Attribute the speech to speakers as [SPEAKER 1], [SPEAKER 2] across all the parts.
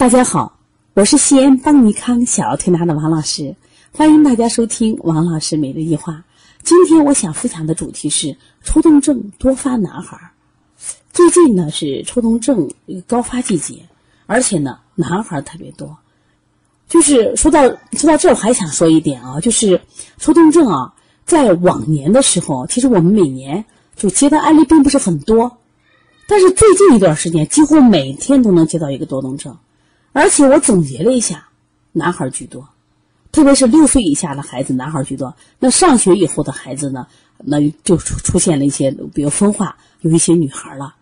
[SPEAKER 1] 大家好，我是西安邦尼康小儿推拿的王老师，欢迎大家收听王老师每日一话。今天我想分享的主题是抽动症多发男孩。最近呢是抽动症一个高发季节，而且呢男孩特别多。就是说到说到这儿，我还想说一点啊，就是抽动症啊，在往年的时候，其实我们每年就接的案例并不是很多，但是最近一段时间，几乎每天都能接到一个多动症。而且我总结了一下，男孩居多，特别是六岁以下的孩子，男孩居多。那上学以后的孩子呢，那就出出现了一些，比如分化，有一些女孩了。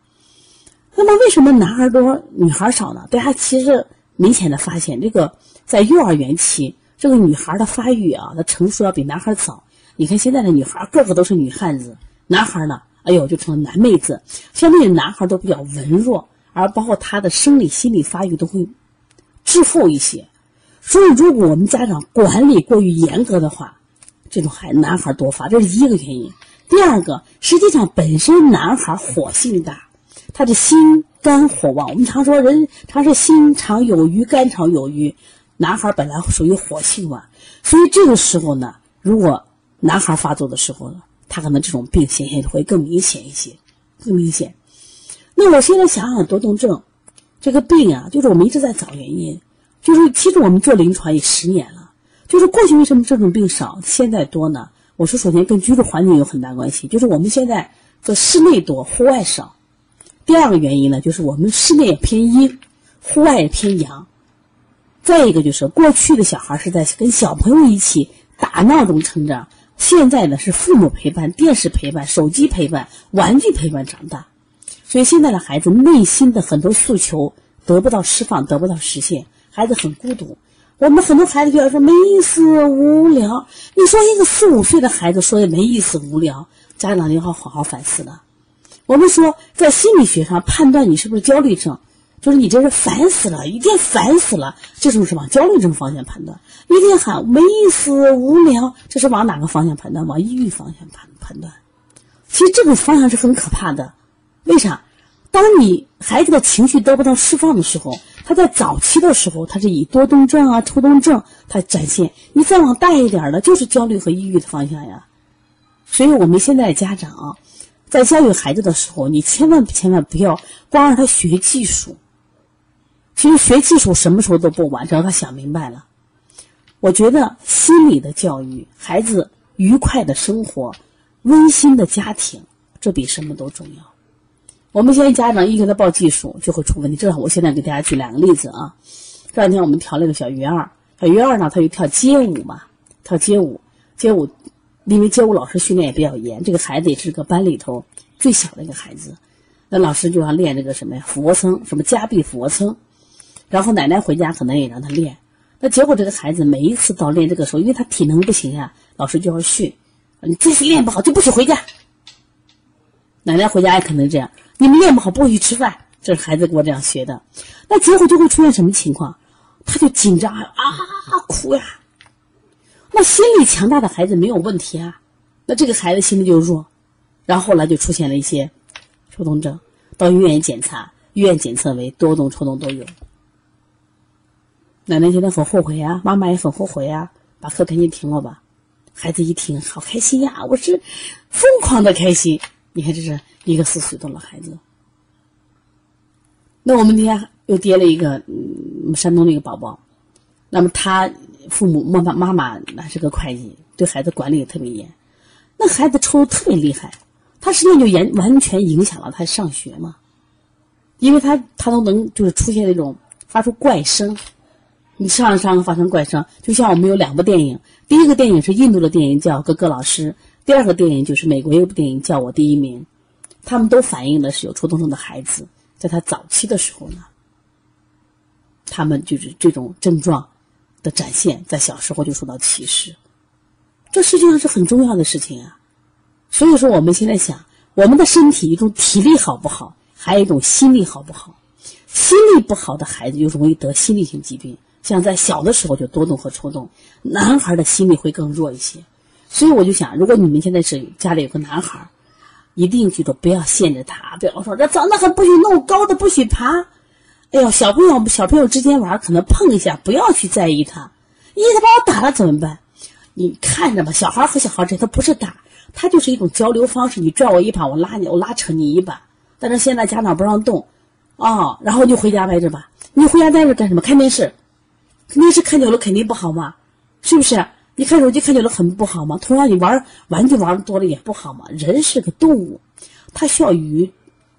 [SPEAKER 1] 那么为什么男孩多，女孩少呢？大家其实明显的发现，这个在幼儿园期，这个女孩的发育啊，她成熟要比男孩早。你看现在的女孩个个都是女汉子，男孩呢，哎呦就成了男妹子。相对于男孩都比较文弱，而包括他的生理、心理发育都会。滞后一些，所以如果我们家长管理过于严格的话，这种孩男孩多发，这是一个原因。第二个，实际上本身男孩火性大，他的心肝火旺。我们常说人常说心常有余，肝常有余。男孩本来属于火性旺，所以这个时候呢，如果男孩发作的时候呢，他可能这种病显现会更明显一些，更明显。那我现在想想多动症。这个病啊，就是我们一直在找原因，就是其实我们做临床也十年了，就是过去为什么这种病少，现在多呢？我说首先跟居住环境有很大关系，就是我们现在这室内多，户外少。第二个原因呢，就是我们室内也偏阴，户外也偏阳。再一个就是过去的小孩是在跟小朋友一起打闹中成长，现在呢是父母陪伴、电视陪伴、手机陪伴、玩具陪伴长大。所以现在的孩子内心的很多诉求得不到释放，得不到实现，孩子很孤独。我们很多孩子就要说没意思、无聊。你说一个四五岁的孩子说的没意思、无聊，家长就要好好反思了。我们说在心理学上判断你是不是焦虑症，就是你这是烦死了，一定烦死了，这种是往焦虑症方向判断。一定喊没意思、无聊，这是往哪个方向判断？往抑郁方向判判断。其实这个方向是很可怕的。为啥？当你孩子的情绪得不到释放的时候，他在早期的时候，他是以多动症啊、抽动症他展现。你再往大一点的，就是焦虑和抑郁的方向呀。所以我们现在家长啊，在教育孩子的时候，你千万千万不要光让他学技术。其实学技术什么时候都不晚，只要他想明白了。我觉得心理的教育，孩子愉快的生活，温馨的家庭，这比什么都重要。我们现在家长一给他报技术，就会出问题。正好我现在给大家举两个例子啊。这两天我们调了一个小鱼儿，小鱼儿呢，他就跳街舞嘛，跳街舞。街舞，因为街舞老师训练也比较严，这个孩子也是个班里头最小的一个孩子。那老师就要练这个什么呀，俯卧撑，什么夹臂俯卧撑。然后奶奶回家可能也让他练。那结果这个孩子每一次到练这个时候，因为他体能不行呀，老师就要训，你这次练不好就不许回家。奶奶回家也可能这样。你们练不好不会去吃饭，这是孩子给我这样学的，那结果就会出现什么情况？他就紧张啊，哭呀。那心理强大的孩子没有问题啊，那这个孩子心理就弱，然后后来就出现了一些抽动症，到医院检查，医院检测为多动、抽动都有。奶奶现在很后悔啊，妈妈也很后悔啊，把课赶紧停了吧。孩子一听，好开心呀，我是疯狂的开心。你看，这是一个四岁多的孩子。那我们那天又接了一个嗯，山东的一个宝宝。那么他父母妈妈妈妈那是个会计，对孩子管理也特别严。那孩子抽的特别厉害，他实际上就严完全影响了他上学嘛。因为他他都能就是出现那种发出怪声，你上上发生怪声，就像我们有两部电影，第一个电影是印度的电影叫《哥哥老师》。第二个电影就是美国一部电影叫我第一名，他们都反映的是有抽动症的孩子，在他早期的时候呢，他们就是这种症状的展现，在小时候就受到歧视，这实际上是很重要的事情啊。所以说，我们现在想，我们的身体一种体力好不好，还有一种心理好不好？心理不好的孩子就容易得心理性疾病，像在小的时候就多动和抽动，男孩的心理会更弱一些。所以我就想，如果你们现在是家里有个男孩，一定记住不要限制他，不要说这长得很不许弄高的不许爬，哎呦，小朋友小朋友之间玩可能碰一下，不要去在意他。咦，他把我打了怎么办？你看着吧，小孩和小孩之间他不是打，他就是一种交流方式。你拽我一把，我拉你，我拉扯你一把。但是现在家长不让动，啊，然后就回家待着吧。你回家待着干什么？看电视，看电视看久了肯定不好嘛，是不是？你看手机看久了很不好吗？同样，你玩玩具玩多了也不好嘛。人是个动物，他需要与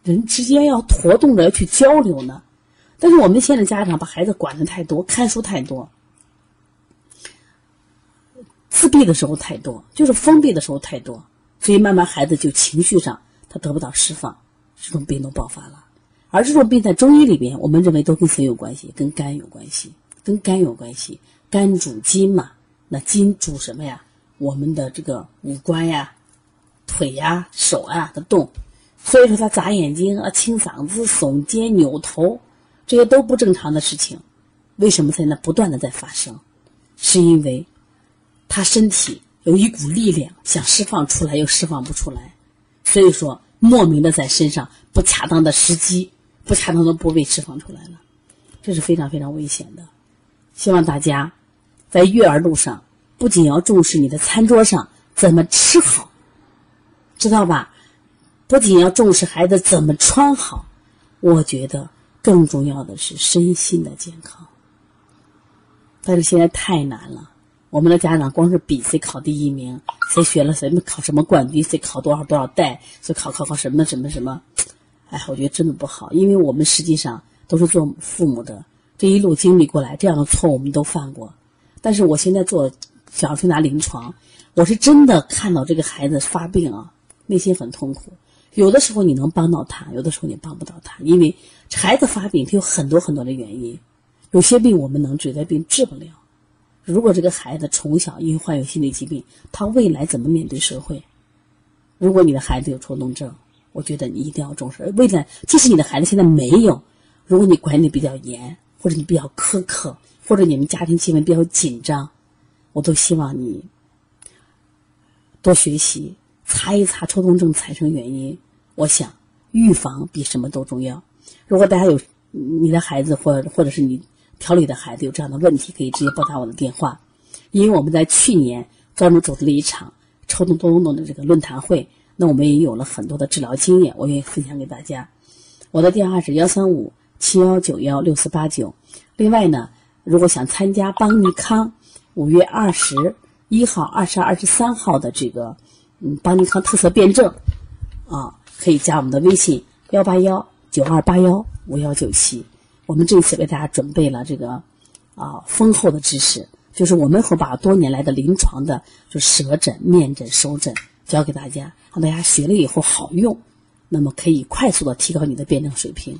[SPEAKER 1] 人之间要活动着要去交流呢。但是我们现在家长把孩子管的太多，看书太多，自闭的时候太多，就是封闭的时候太多，所以慢慢孩子就情绪上他得不到释放，这种病都爆发了。而这种病在中医里边，我们认为都跟肺有关系？跟肝有关系，跟肝有关系。肝主筋嘛。那筋主什么呀？我们的这个五官呀、腿呀、手啊的动，所以说他眨眼睛啊、清嗓子、耸肩、扭头，这些都不正常的事情。为什么在那不断的在发生？是因为他身体有一股力量想释放出来，又释放不出来，所以说莫名的在身上不恰当的时机、不恰当的部位释放出来了，这是非常非常危险的。希望大家。在育儿路上，不仅要重视你的餐桌上怎么吃好，知道吧？不仅要重视孩子怎么穿好，我觉得更重要的是身心的健康。但是现在太难了，我们的家长光是比谁考第一名，谁学了什么考什么冠军，谁考多少多少代，谁考考考什么什么什么，哎，我觉得真的不好，因为我们实际上都是做父母的，这一路经历过来，这样的错我们都犯过。但是我现在做小儿推拿临床，我是真的看到这个孩子发病啊，内心很痛苦。有的时候你能帮到他，有的时候你帮不到他，因为孩子发病他有很多很多的原因。有些病我们能治，有些病治不了。如果这个孩子从小因为患有心理疾病，他未来怎么面对社会？如果你的孩子有抽动症，我觉得你一定要重视。未来即使你的孩子现在没有，如果你管理比较严，或者你比较苛刻。或者你们家庭气氛比较紧张，我都希望你多学习，查一查抽动症产生原因。我想预防比什么都重要。如果大家有你的孩子或或者是你调理的孩子有这样的问题，可以直接拨打我的电话。因为我们在去年专门组织了一场抽动多动症的这个论坛会，那我们也有了很多的治疗经验，我愿意分享给大家。我的电话是幺三五七幺九幺六四八九。另外呢。如果想参加邦尼康五月二十一号、二十二、二十三号的这个嗯邦尼康特色辩证啊，可以加我们的微信幺八幺九二八幺五幺九七。我们这次为大家准备了这个啊丰厚的知识，就是我们会把多年来的临床的就舌诊、面诊、手诊教给大家，让大家学了以后好用，那么可以快速的提高你的辩证水平。